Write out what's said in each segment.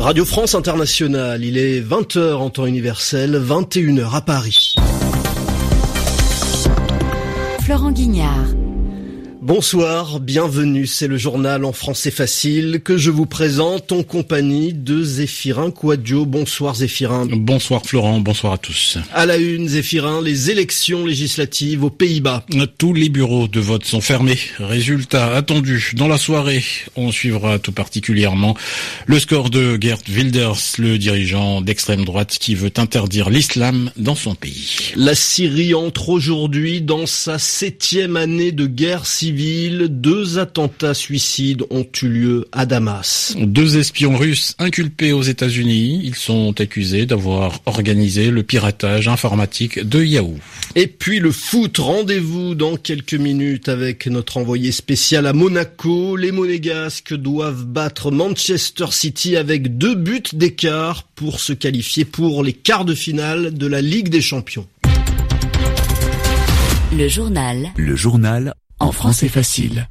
Radio France Internationale, il est 20h en temps universel, 21h à Paris. Florent Guignard. Bonsoir, bienvenue, c'est le journal en français facile que je vous présente en compagnie de Zéphirin Quadio. Bonsoir Zéphirin. Bonsoir Florent, bonsoir à tous. À la une, Zéphirin, les élections législatives aux Pays-Bas. Tous les bureaux de vote sont fermés. Résultat attendu dans la soirée. On suivra tout particulièrement le score de Gert Wilders, le dirigeant d'extrême droite qui veut interdire l'islam dans son pays. La Syrie entre aujourd'hui dans sa septième année de guerre civile deux attentats suicides ont eu lieu à Damas. Deux espions russes inculpés aux États-Unis. Ils sont accusés d'avoir organisé le piratage informatique de Yahoo. Et puis le foot, rendez-vous dans quelques minutes avec notre envoyé spécial à Monaco. Les Monégasques doivent battre Manchester City avec deux buts d'écart pour se qualifier pour les quarts de finale de la Ligue des Champions. Le journal. Le journal en français facile.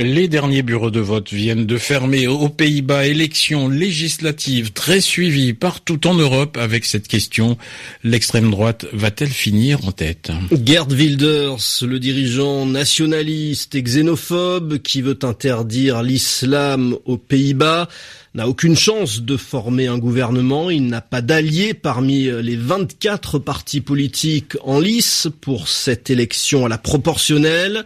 Les derniers bureaux de vote viennent de fermer aux Pays-Bas élections législatives très suivies partout en Europe avec cette question l'extrême droite va-t-elle finir en tête? Gerd Wilders, le dirigeant nationaliste et xénophobe qui veut interdire l'islam aux Pays-Bas, n'a aucune chance de former un gouvernement. Il n'a pas d'alliés parmi les 24 partis politiques en lice pour cette élection à la proportionnelle.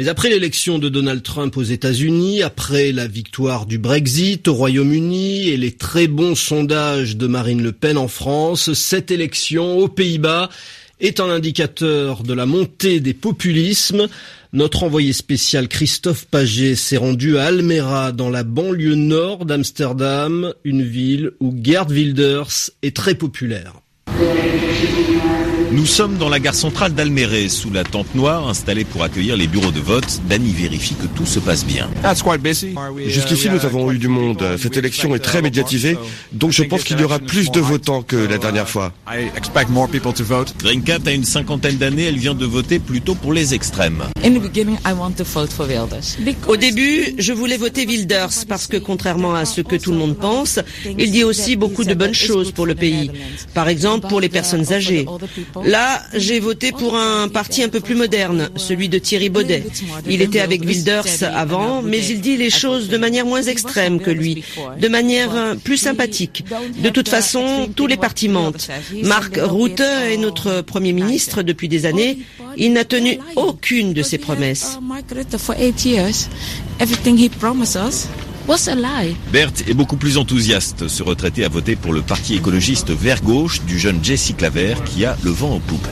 Mais après l'élection de Donald Trump aux États-Unis, après la victoire du Brexit au Royaume-Uni et les très bons sondages de Marine Le Pen en France, cette élection aux Pays-Bas est un indicateur de la montée des populismes. Notre envoyé spécial Christophe Paget s'est rendu à Almera, dans la banlieue nord d'Amsterdam, une ville où Gerd Wilders est très populaire. Nous sommes dans la gare centrale d'Almere, sous la tente noire installée pour accueillir les bureaux de vote. Danny vérifie que tout se passe bien. Jusqu'ici, nous avons eu du monde. Cette élection est très médiatisée, donc je pense qu'il y aura plus de votants que la dernière fois. Greencat a une cinquantaine d'années, elle vient de voter plutôt pour les extrêmes. Au début, je voulais voter Wilders parce que contrairement à ce que tout le monde pense, il dit aussi beaucoup de bonnes choses pour le pays. Par exemple, pour les personnes âgées. Là, j'ai voté pour un parti un peu plus moderne, celui de Thierry Baudet. Il était avec Wilders avant, mais il dit les choses de manière moins extrême que lui, de manière euh, plus sympathique. De toute façon, tous les partis mentent. Marc Rutte est notre Premier ministre depuis des années. Il n'a tenu aucune de ses promesses. Bert est beaucoup plus enthousiaste. Ce retraité a voté pour le parti écologiste vert gauche du jeune Jesse Claver qui a le vent au poupe.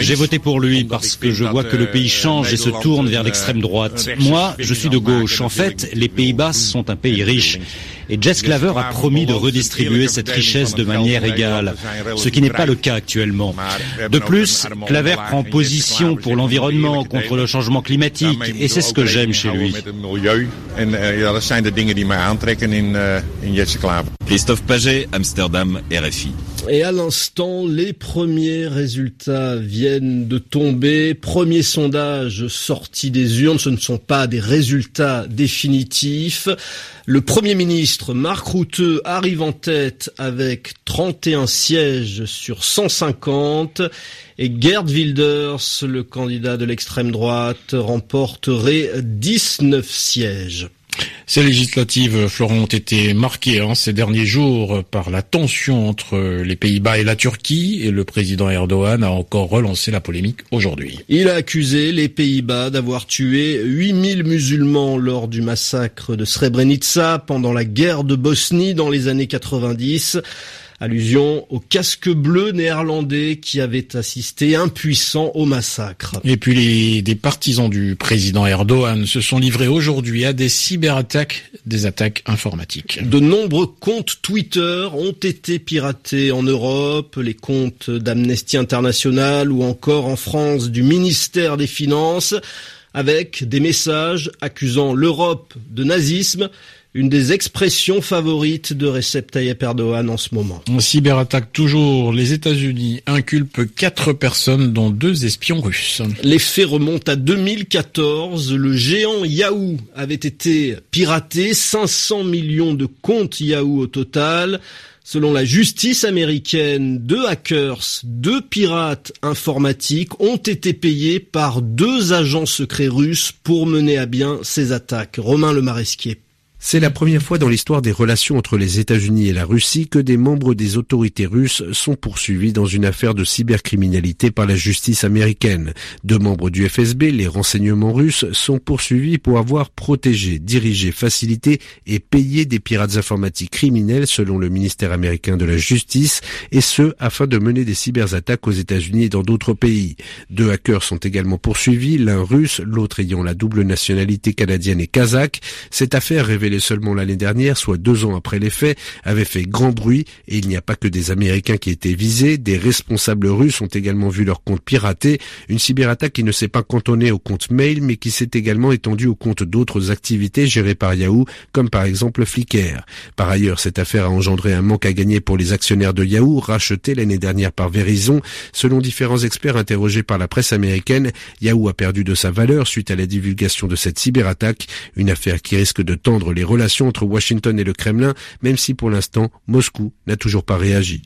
J'ai voté pour lui parce que je vois que le pays change et se tourne vers l'extrême droite. Moi, je suis de gauche. En fait, les Pays-Bas sont un pays riche. Et Jess Claver a promis de redistribuer cette richesse de manière égale, ce qui n'est pas le cas actuellement. De plus, Claver prend position pour l'environnement, contre le changement climatique, et c'est ce que j'aime chez lui. Christophe Paget, Amsterdam, RFI. Et à l'instant, les premiers résultats viennent de tomber. Premier sondage sorti des urnes, ce ne sont pas des résultats définitifs. Le Premier ministre Marc Rutte arrive en tête avec 31 sièges sur 150 et Gerd Wilders, le candidat de l'extrême droite, remporterait 19 sièges. Ces législatives, Florent, ont été marquées hein, ces derniers jours par la tension entre les Pays-Bas et la Turquie et le président Erdogan a encore relancé la polémique aujourd'hui. Il a accusé les Pays-Bas d'avoir tué 8000 musulmans lors du massacre de Srebrenica pendant la guerre de Bosnie dans les années 90. Allusion au casque bleu néerlandais qui avait assisté impuissant au massacre. Et puis les, des partisans du président Erdogan se sont livrés aujourd'hui à des cyberattaques, des attaques informatiques. De nombreux comptes Twitter ont été piratés en Europe, les comptes d'Amnesty International ou encore en France du ministère des Finances avec des messages accusant l'Europe de nazisme une des expressions favorites de Recep Tayyip Erdogan en ce moment. Cyberattaque toujours. Les États-Unis inculpent quatre personnes, dont deux espions russes. Les faits remontent à 2014. Le géant Yahoo avait été piraté. 500 millions de comptes Yahoo au total. Selon la justice américaine, deux hackers, deux pirates informatiques ont été payés par deux agents secrets russes pour mener à bien ces attaques. Romain Le Maresquier. C'est la première fois dans l'histoire des relations entre les États-Unis et la Russie que des membres des autorités russes sont poursuivis dans une affaire de cybercriminalité par la justice américaine. Deux membres du FSB, les renseignements russes, sont poursuivis pour avoir protégé, dirigé, facilité et payé des pirates informatiques criminels selon le ministère américain de la Justice, et ce afin de mener des cyberattaques aux États-Unis et dans d'autres pays. Deux hackers sont également poursuivis, l'un russe, l'autre ayant la double nationalité canadienne et kazakh. Cette affaire révèle seulement l'année dernière, soit deux ans après les faits, avait fait grand bruit et il n'y a pas que des Américains qui étaient visés, des responsables russes ont également vu leur compte piraté, une cyberattaque qui ne s'est pas cantonnée au compte mail mais qui s'est également étendue au compte d'autres activités gérées par Yahoo, comme par exemple Flickr. Par ailleurs, cette affaire a engendré un manque à gagner pour les actionnaires de Yahoo, rachetés l'année dernière par Verizon. Selon différents experts interrogés par la presse américaine, Yahoo a perdu de sa valeur suite à la divulgation de cette cyberattaque, une affaire qui risque de tendre les relations entre Washington et le Kremlin, même si pour l'instant Moscou n'a toujours pas réagi.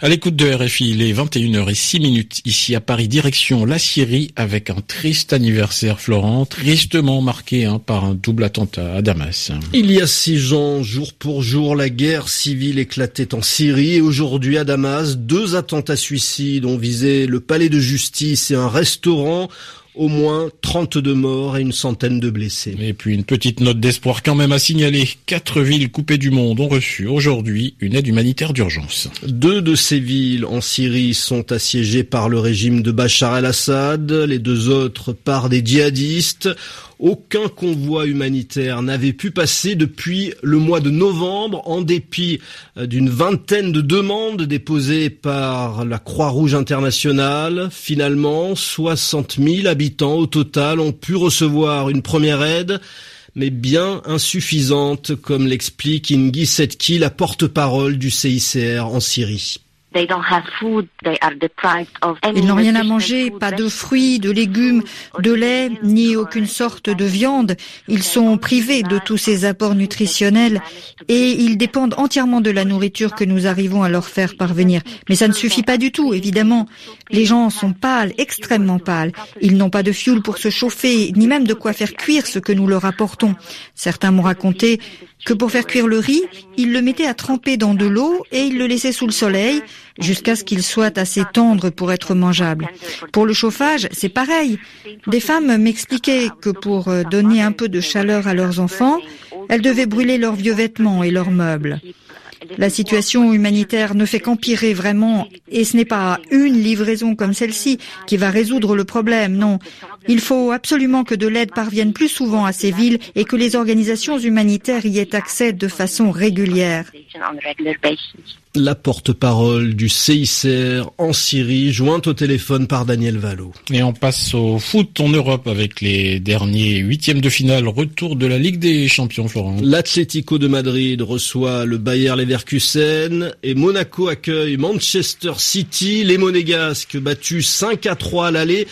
À l'écoute de RFI, il est 21h06 minutes ici à Paris, direction la Syrie, avec un triste anniversaire, Florent, tristement marqué hein, par un double attentat à Damas. Il y a six ans, jour pour jour, la guerre civile éclatait en Syrie et aujourd'hui à Damas, deux attentats suicides ont visé le palais de justice et un restaurant au moins 32 morts et une centaine de blessés. Et puis une petite note d'espoir quand même à signaler. Quatre villes coupées du monde ont reçu aujourd'hui une aide humanitaire d'urgence. Deux de ces villes en Syrie sont assiégées par le régime de Bachar el-Assad, les deux autres par des djihadistes. Aucun convoi humanitaire n'avait pu passer depuis le mois de novembre en dépit euh, d'une vingtaine de demandes déposées par la Croix-Rouge internationale. Finalement, 60 000 habitants au total ont pu recevoir une première aide mais bien insuffisante, comme l'explique Ingi Setki, la porte-parole du CICR en Syrie. Ils n'ont rien à manger, pas de fruits, de légumes, de lait, ni aucune sorte de viande. Ils sont privés de tous ces apports nutritionnels et ils dépendent entièrement de la nourriture que nous arrivons à leur faire parvenir. Mais ça ne suffit pas du tout, évidemment. Les gens sont pâles, extrêmement pâles. Ils n'ont pas de fioul pour se chauffer, ni même de quoi faire cuire ce que nous leur apportons. Certains m'ont raconté que pour faire cuire le riz, ils le mettaient à tremper dans de l'eau et ils le laissaient sous le soleil jusqu'à ce qu'il soit assez tendre pour être mangeable. Pour le chauffage, c'est pareil. Des femmes m'expliquaient que pour euh, donner un peu de chaleur à leurs enfants, elles devaient brûler leurs vieux vêtements et leurs meubles. La situation humanitaire ne fait qu'empirer vraiment et ce n'est pas une livraison comme celle-ci qui va résoudre le problème, non. Il faut absolument que de l'aide parvienne plus souvent à ces villes et que les organisations humanitaires y aient accès de façon régulière. La porte-parole du CICR en Syrie, jointe au téléphone par Daniel Valo. Et on passe au foot en Europe avec les derniers huitièmes de finale. Retour de la Ligue des Champions, Florent. L'Atlético de Madrid reçoit le Bayer Leverkusen et Monaco accueille Manchester City. Les Monégasques battus 5 à 3 à l'aller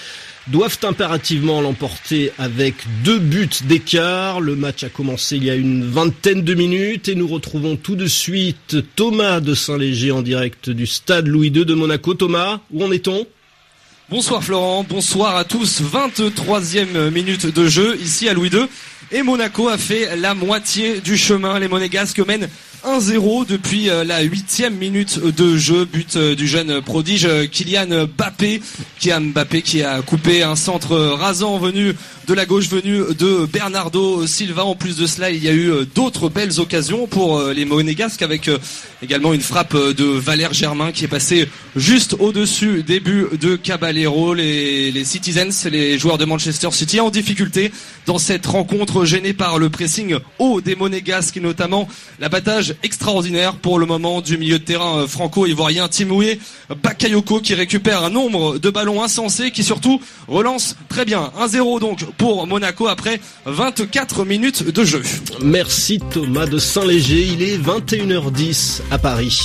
doivent impérativement l'emporter avec deux buts d'écart. Le match a commencé il y a une vingtaine de minutes et nous retrouvons tout de suite Thomas de Saint-Léger en direct du stade Louis II de Monaco. Thomas, où en est-on? Bonsoir Florent, bonsoir à tous. 23e minute de jeu ici à Louis II. Et Monaco a fait la moitié du chemin. Les Monégasques mènent 1-0 depuis euh, la huitième minute de jeu, but euh, du jeune prodige euh, Kylian Mbappé, Kylian Mbappé qui a coupé un centre rasant venu de la gauche venu de Bernardo Silva. En plus de cela, il y a eu d'autres belles occasions pour les Monégasques avec également une frappe de Valère Germain qui est passé juste au-dessus des buts de Caballero. Les, les Citizens, les joueurs de Manchester City en difficulté dans cette rencontre gênée par le pressing haut des Monégasques et notamment l'abattage extraordinaire pour le moment du milieu de terrain franco-ivoirien Timoué Bakayoko qui récupère un nombre de ballons insensés qui surtout relance très bien. 1-0 donc pour Monaco après 24 minutes de jeu. Merci Thomas de Saint-Léger, il est 21h10 à Paris.